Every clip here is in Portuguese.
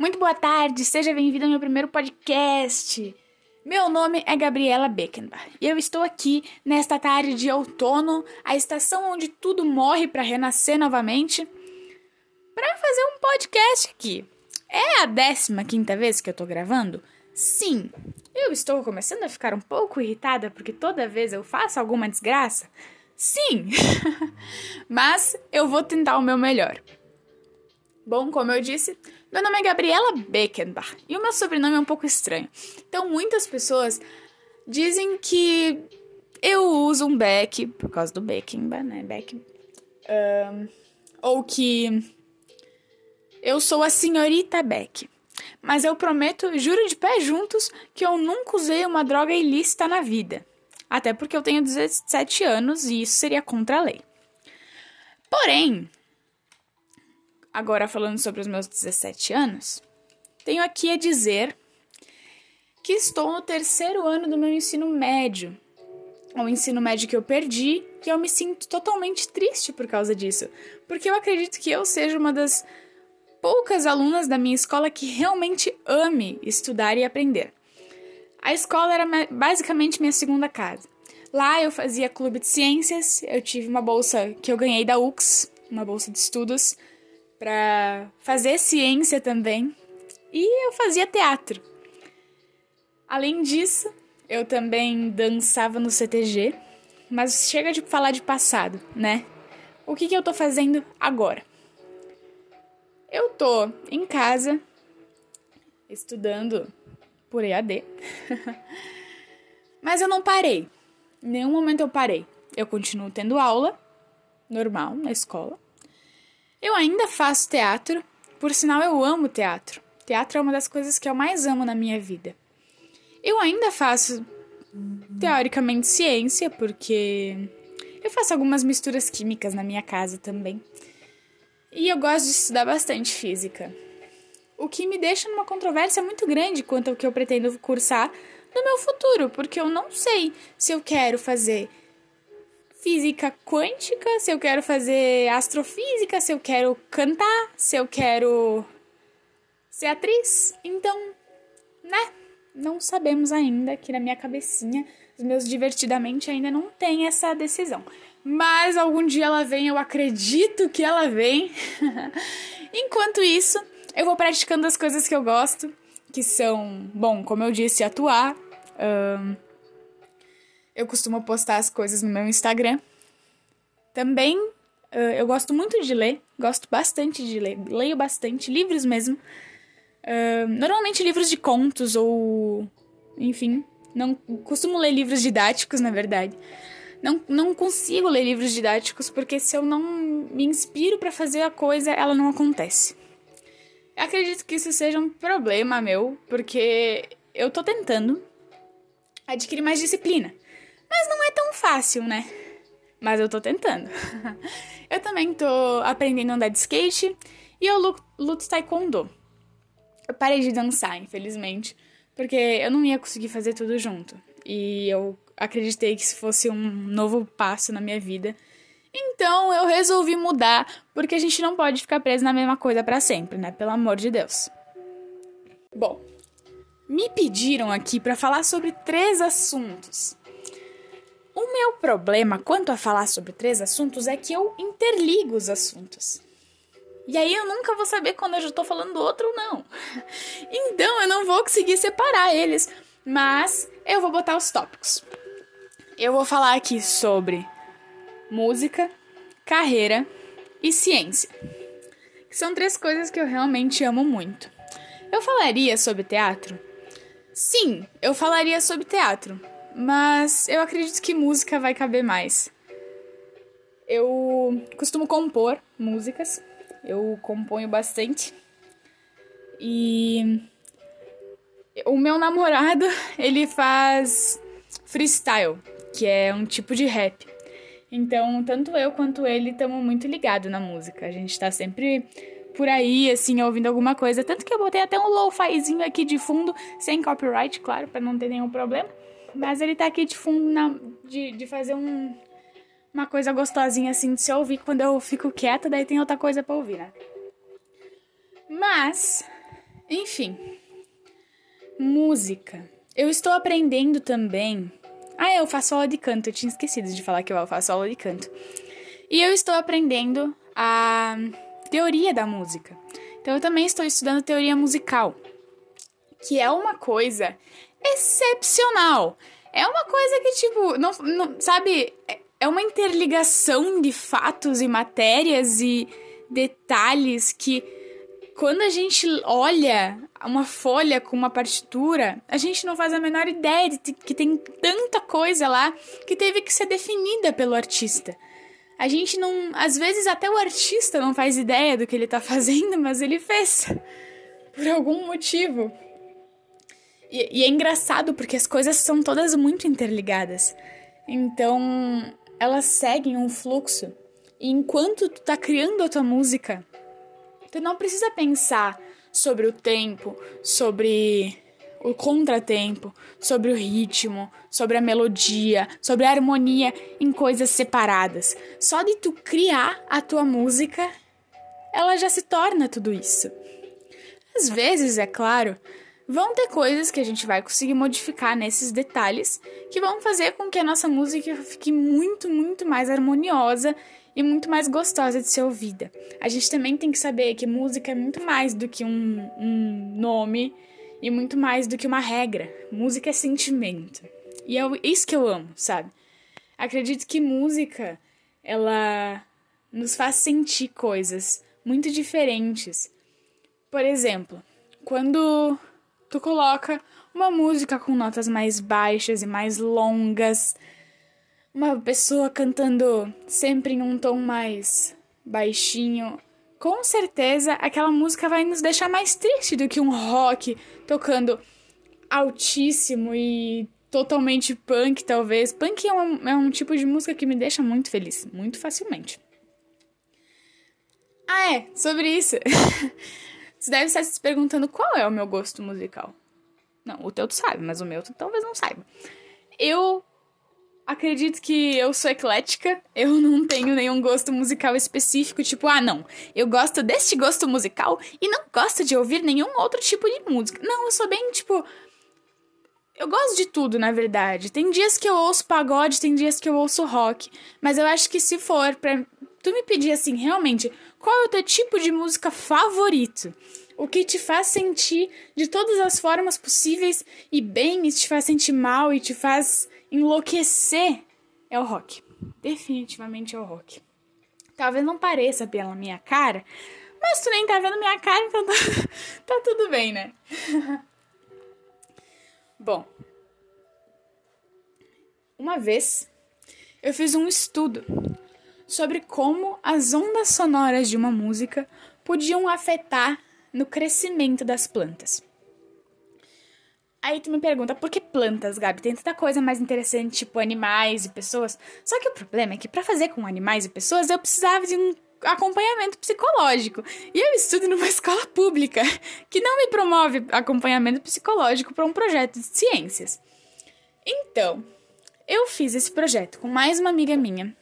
Muito boa tarde, seja bem-vindo ao meu primeiro podcast. Meu nome é Gabriela Beckenbach e eu estou aqui nesta tarde de outono, a estação onde tudo morre para renascer novamente, para fazer um podcast aqui. É a 15 quinta vez que eu tô gravando? Sim, eu estou começando a ficar um pouco irritada porque toda vez eu faço alguma desgraça. Sim, mas eu vou tentar o meu melhor. Bom, como eu disse, meu nome é Gabriela Beckenbach e o meu sobrenome é um pouco estranho. Então, muitas pessoas dizem que eu uso um Beck por causa do Beckenbach, né? Beck. Um, ou que eu sou a senhorita Beck. Mas eu prometo, juro de pé juntos, que eu nunca usei uma droga ilícita na vida. Até porque eu tenho 17 anos e isso seria contra a lei. Porém, agora falando sobre os meus 17 anos, tenho aqui a dizer que estou no terceiro ano do meu ensino médio. O ensino médio que eu perdi, e eu me sinto totalmente triste por causa disso, porque eu acredito que eu seja uma das poucas alunas da minha escola que realmente ame estudar e aprender. A escola era basicamente minha segunda casa. Lá eu fazia clube de ciências, eu tive uma bolsa que eu ganhei da UX, uma bolsa de estudos, para fazer ciência também. E eu fazia teatro. Além disso, eu também dançava no CTG. Mas chega de falar de passado, né? O que, que eu tô fazendo agora? Eu tô em casa, estudando por EAD. Mas eu não parei. Em nenhum momento eu parei. Eu continuo tendo aula, normal, na escola. Eu ainda faço teatro, por sinal eu amo teatro. Teatro é uma das coisas que eu mais amo na minha vida. Eu ainda faço teoricamente ciência, porque eu faço algumas misturas químicas na minha casa também. E eu gosto de estudar bastante física. O que me deixa numa controvérsia muito grande quanto ao que eu pretendo cursar no meu futuro, porque eu não sei se eu quero fazer física quântica, se eu quero fazer astrofísica, se eu quero cantar, se eu quero ser atriz. Então, né? Não sabemos ainda aqui na minha cabecinha. Os meus divertidamente ainda não tem essa decisão. Mas algum dia ela vem, eu acredito que ela vem. Enquanto isso, eu vou praticando as coisas que eu gosto, que são, bom, como eu disse, atuar. Um, eu costumo postar as coisas no meu Instagram. Também uh, eu gosto muito de ler, gosto bastante de ler, leio bastante, livros mesmo. Uh, normalmente livros de contos ou. Enfim, não costumo ler livros didáticos, na verdade. Não, não consigo ler livros didáticos porque se eu não me inspiro para fazer a coisa, ela não acontece. Eu acredito que isso seja um problema meu, porque eu tô tentando adquirir mais disciplina. Mas não é tão fácil, né? Mas eu tô tentando. eu também tô aprendendo a andar de skate e eu luto taekwondo. Eu parei de dançar, infelizmente, porque eu não ia conseguir fazer tudo junto. E eu acreditei que isso fosse um novo passo na minha vida. Então eu resolvi mudar, porque a gente não pode ficar preso na mesma coisa para sempre, né? Pelo amor de Deus. Bom, me pediram aqui para falar sobre três assuntos. O meu problema quanto a falar sobre três assuntos é que eu interligo os assuntos. E aí eu nunca vou saber quando eu já tô falando do outro ou não. Então eu não vou conseguir separar eles. Mas eu vou botar os tópicos. Eu vou falar aqui sobre música, carreira e ciência. Que são três coisas que eu realmente amo muito. Eu falaria sobre teatro? Sim, eu falaria sobre teatro mas eu acredito que música vai caber mais. Eu costumo compor músicas, eu componho bastante. E o meu namorado, ele faz freestyle, que é um tipo de rap. Então, tanto eu quanto ele estamos muito ligados na música. A gente tá sempre por aí, assim, ouvindo alguma coisa. Tanto que eu botei até um lo-fizinho aqui de fundo, sem copyright, claro, para não ter nenhum problema. Mas ele tá aqui de fundo na, de, de fazer um, uma coisa gostosinha assim de se ouvir quando eu fico quieta, daí tem outra coisa pra ouvir, né? Mas Enfim, música. Eu estou aprendendo também. Ah, eu faço aula de canto. Eu tinha esquecido de falar que eu faço aula de canto. E eu estou aprendendo a teoria da música. Então eu também estou estudando teoria musical, que é uma coisa excepcional. É uma coisa que, tipo, não, não sabe, é, uma interligação de fatos e matérias e detalhes que quando a gente olha uma folha com uma partitura, a gente não faz a menor ideia de que tem tanta coisa lá que teve que ser definida pelo artista. A gente não. Às vezes até o artista não faz ideia do que ele tá fazendo, mas ele fez. Por algum motivo. E, e é engraçado porque as coisas são todas muito interligadas. Então, elas seguem um fluxo. E enquanto tu tá criando a tua música, tu não precisa pensar sobre o tempo, sobre o contratempo, sobre o ritmo, sobre a melodia, sobre a harmonia em coisas separadas. Só de tu criar a tua música, ela já se torna tudo isso. Às vezes, é claro, vão ter coisas que a gente vai conseguir modificar nesses detalhes que vão fazer com que a nossa música fique muito, muito mais harmoniosa e muito mais gostosa de ser ouvida. A gente também tem que saber que música é muito mais do que um, um nome e muito mais do que uma regra. Música é sentimento. E é isso que eu amo, sabe? Acredito que música, ela nos faz sentir coisas muito diferentes. Por exemplo, quando tu coloca uma música com notas mais baixas e mais longas, uma pessoa cantando sempre em um tom mais baixinho, com certeza aquela música vai nos deixar mais triste do que um rock tocando altíssimo e totalmente punk, talvez. Punk é um, é um tipo de música que me deixa muito feliz, muito facilmente. Ah, é, sobre isso. Você deve estar se perguntando qual é o meu gosto musical. Não, o teu tu sabe, mas o meu tu talvez não saiba. Eu acredito que eu sou eclética, eu não tenho nenhum gosto musical específico, tipo, ah, não, eu gosto deste gosto musical e não gosto de ouvir nenhum outro tipo de música. Não, eu sou bem, tipo. Eu gosto de tudo, na verdade. Tem dias que eu ouço pagode, tem dias que eu ouço rock. Mas eu acho que se for pra tu me pedir assim, realmente, qual é o teu tipo de música favorito? O que te faz sentir de todas as formas possíveis e bem, e te faz sentir mal e te faz enlouquecer é o rock. Definitivamente é o rock. Talvez não pareça pela minha cara, mas tu nem tá vendo minha cara, então tá, tá tudo bem, né? Bom, uma vez eu fiz um estudo sobre como as ondas sonoras de uma música podiam afetar no crescimento das plantas. Aí tu me pergunta, por que plantas, Gabi? Tem tanta coisa mais interessante, tipo animais e pessoas. Só que o problema é que para fazer com animais e pessoas eu precisava de um acompanhamento psicológico. E eu estudo numa escola pública que não me promove acompanhamento psicológico para um projeto de ciências. Então, eu fiz esse projeto com mais uma amiga minha.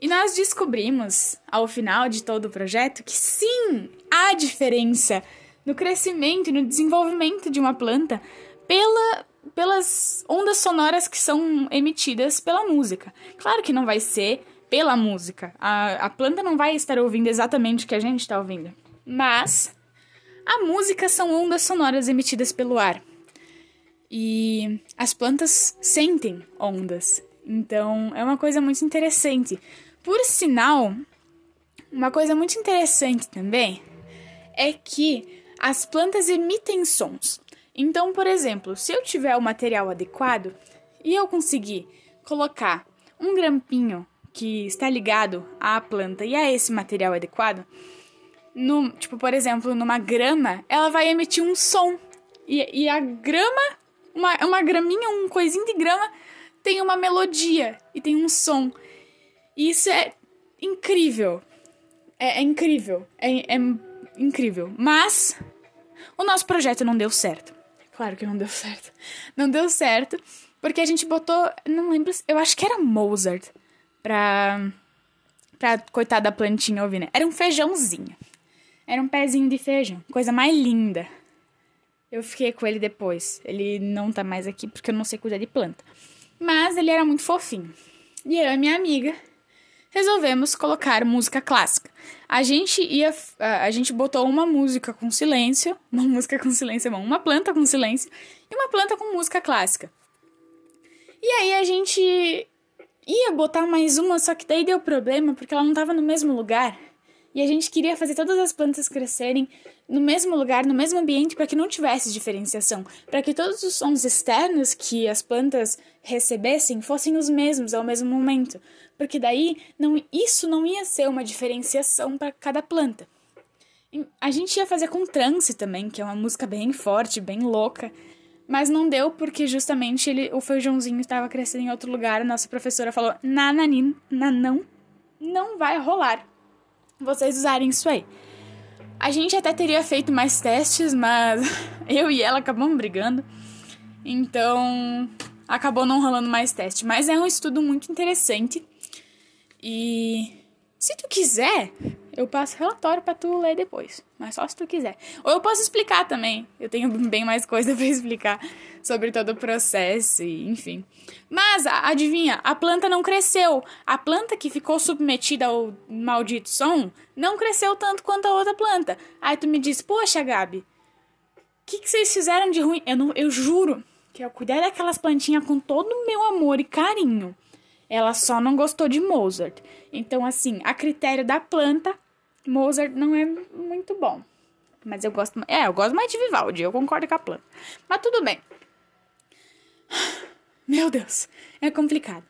E nós descobrimos, ao final de todo o projeto, que sim, há diferença no crescimento e no desenvolvimento de uma planta pela, pelas ondas sonoras que são emitidas pela música. Claro que não vai ser pela música. A, a planta não vai estar ouvindo exatamente o que a gente está ouvindo. Mas a música são ondas sonoras emitidas pelo ar. E as plantas sentem ondas. Então é uma coisa muito interessante. Por sinal, uma coisa muito interessante também é que as plantas emitem sons. Então, por exemplo, se eu tiver o material adequado e eu conseguir colocar um grampinho que está ligado à planta e a esse material adequado, no, tipo, por exemplo, numa grama, ela vai emitir um som. E, e a grama, uma, uma graminha, um coisinho de grama, tem uma melodia e tem um som. E isso é incrível. É, é incrível. É, é incrível. Mas o nosso projeto não deu certo. Claro que não deu certo. Não deu certo, porque a gente botou, não lembro, eu acho que era Mozart pra pra coitada da plantinha ouvir, né? Era um feijãozinho. Era um pezinho de feijão, coisa mais linda. Eu fiquei com ele depois. Ele não tá mais aqui porque eu não sei cuidar de planta. Mas ele era muito fofinho. E eu e minha amiga resolvemos colocar música clássica. A gente ia. A gente botou uma música com silêncio. Uma música com silêncio, não, uma planta com silêncio. E uma planta com música clássica. E aí a gente ia botar mais uma, só que daí deu problema porque ela não estava no mesmo lugar. E a gente queria fazer todas as plantas crescerem no mesmo lugar, no mesmo ambiente, para que não tivesse diferenciação, para que todos os sons externos que as plantas recebessem fossem os mesmos ao mesmo momento, porque daí não, isso não ia ser uma diferenciação para cada planta. A gente ia fazer com trance também, que é uma música bem forte, bem louca, mas não deu porque justamente ele, o feijãozinho estava crescendo em outro lugar. A nossa professora falou: Nananin, na, não, não vai rolar vocês usarem isso aí. A gente até teria feito mais testes, mas eu e ela acabamos brigando. Então, acabou não rolando mais teste. Mas é um estudo muito interessante. E se tu quiser, eu passo relatório para tu ler depois, mas só se tu quiser. Ou eu posso explicar também. Eu tenho bem mais coisa para explicar sobre todo o processo e enfim. Mas adivinha, a planta não cresceu. A planta que ficou submetida ao maldito som não cresceu tanto quanto a outra planta. Aí tu me diz: "Poxa, Gabi, o que, que vocês fizeram de ruim?" Eu não, eu juro que eu cuidei daquelas plantinhas com todo o meu amor e carinho. Ela só não gostou de Mozart. Então, assim, a critério da planta, Mozart não é muito bom. Mas eu gosto. É, eu gosto mais de Vivaldi, eu concordo com a planta. Mas tudo bem. Meu Deus, é complicado.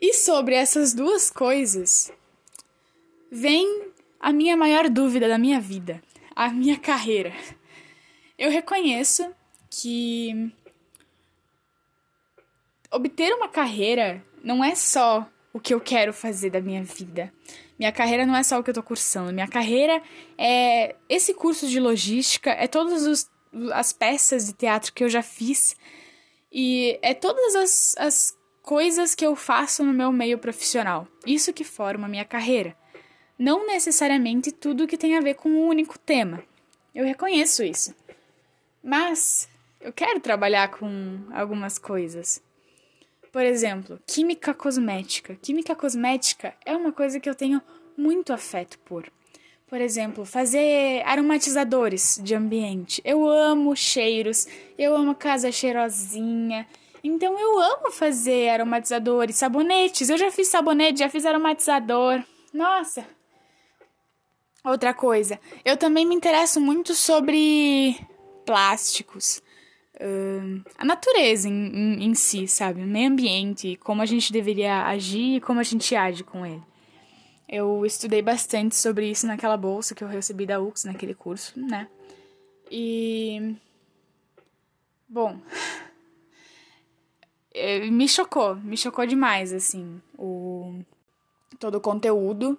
E sobre essas duas coisas, vem a minha maior dúvida da minha vida, a minha carreira. Eu reconheço que obter uma carreira não é só o que eu quero fazer da minha vida. Minha carreira não é só o que eu tô cursando. Minha carreira é esse curso de logística, é todas os, as peças de teatro que eu já fiz e é todas as, as coisas que eu faço no meu meio profissional. Isso que forma minha carreira. Não necessariamente tudo que tem a ver com um único tema. Eu reconheço isso. Mas eu quero trabalhar com algumas coisas. Por exemplo, química cosmética. Química cosmética é uma coisa que eu tenho muito afeto por. Por exemplo, fazer aromatizadores de ambiente. Eu amo cheiros, eu amo casa cheirosinha. Então eu amo fazer aromatizadores, sabonetes. Eu já fiz sabonete, já fiz aromatizador. Nossa. Outra coisa, eu também me interesso muito sobre plásticos uh, a natureza em, em, em, si, sabe? O meio ambiente, como a gente deveria agir e como a gente age com ele. Eu estudei bastante sobre isso naquela bolsa que eu recebi da UX, naquele curso, né? E. Bom. Me chocou, me chocou demais, assim, o. todo o conteúdo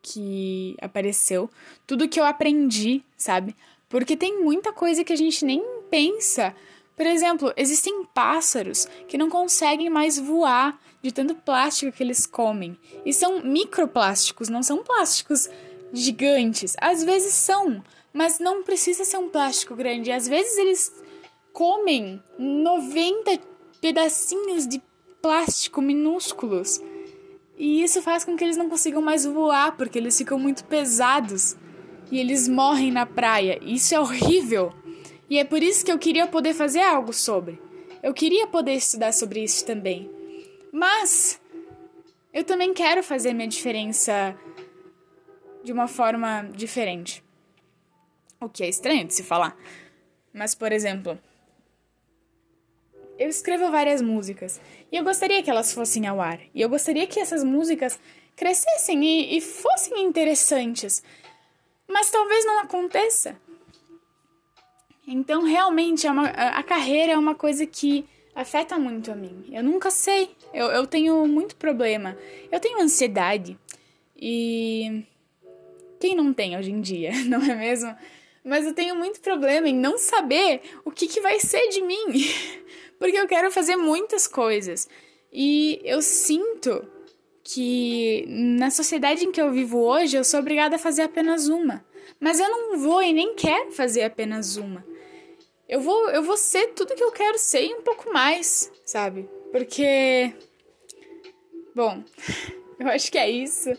que apareceu, tudo que eu aprendi, sabe? Porque tem muita coisa que a gente nem pensa. Por exemplo, existem pássaros que não conseguem mais voar de tanto plástico que eles comem. E são microplásticos, não são plásticos gigantes. Às vezes são, mas não precisa ser um plástico grande. Às vezes eles comem 90 pedacinhos de plástico minúsculos. E isso faz com que eles não consigam mais voar, porque eles ficam muito pesados e eles morrem na praia. Isso é horrível. E é por isso que eu queria poder fazer algo sobre. Eu queria poder estudar sobre isso também. Mas eu também quero fazer minha diferença de uma forma diferente. O que é estranho de se falar. Mas, por exemplo, eu escrevo várias músicas e eu gostaria que elas fossem ao ar. E eu gostaria que essas músicas crescessem e, e fossem interessantes. Mas talvez não aconteça. Então, realmente, é uma, a carreira é uma coisa que afeta muito a mim. Eu nunca sei. Eu, eu tenho muito problema. Eu tenho ansiedade. E. Quem não tem hoje em dia, não é mesmo? Mas eu tenho muito problema em não saber o que, que vai ser de mim. Porque eu quero fazer muitas coisas. E eu sinto que na sociedade em que eu vivo hoje, eu sou obrigada a fazer apenas uma. Mas eu não vou e nem quero fazer apenas uma. Eu vou, eu vou ser tudo que eu quero ser e um pouco mais, sabe? Porque. Bom, eu acho que é isso.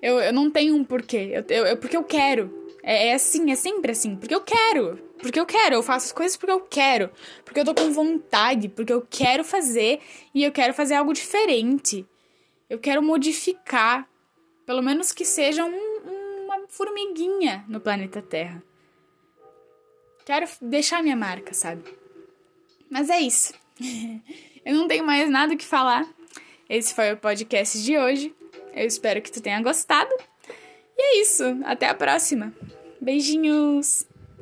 Eu, eu não tenho um porquê. Eu, eu, eu porque eu quero. É, é assim, é sempre assim. Porque eu quero. Porque eu quero. Eu faço as coisas porque eu quero. Porque eu tô com vontade. Porque eu quero fazer. E eu quero fazer algo diferente. Eu quero modificar. Pelo menos que seja um, uma formiguinha no planeta Terra. Quero deixar minha marca, sabe? Mas é isso. eu não tenho mais nada que falar. Esse foi o podcast de hoje. Eu espero que tu tenha gostado. E é isso. Até a próxima. Beijinhos!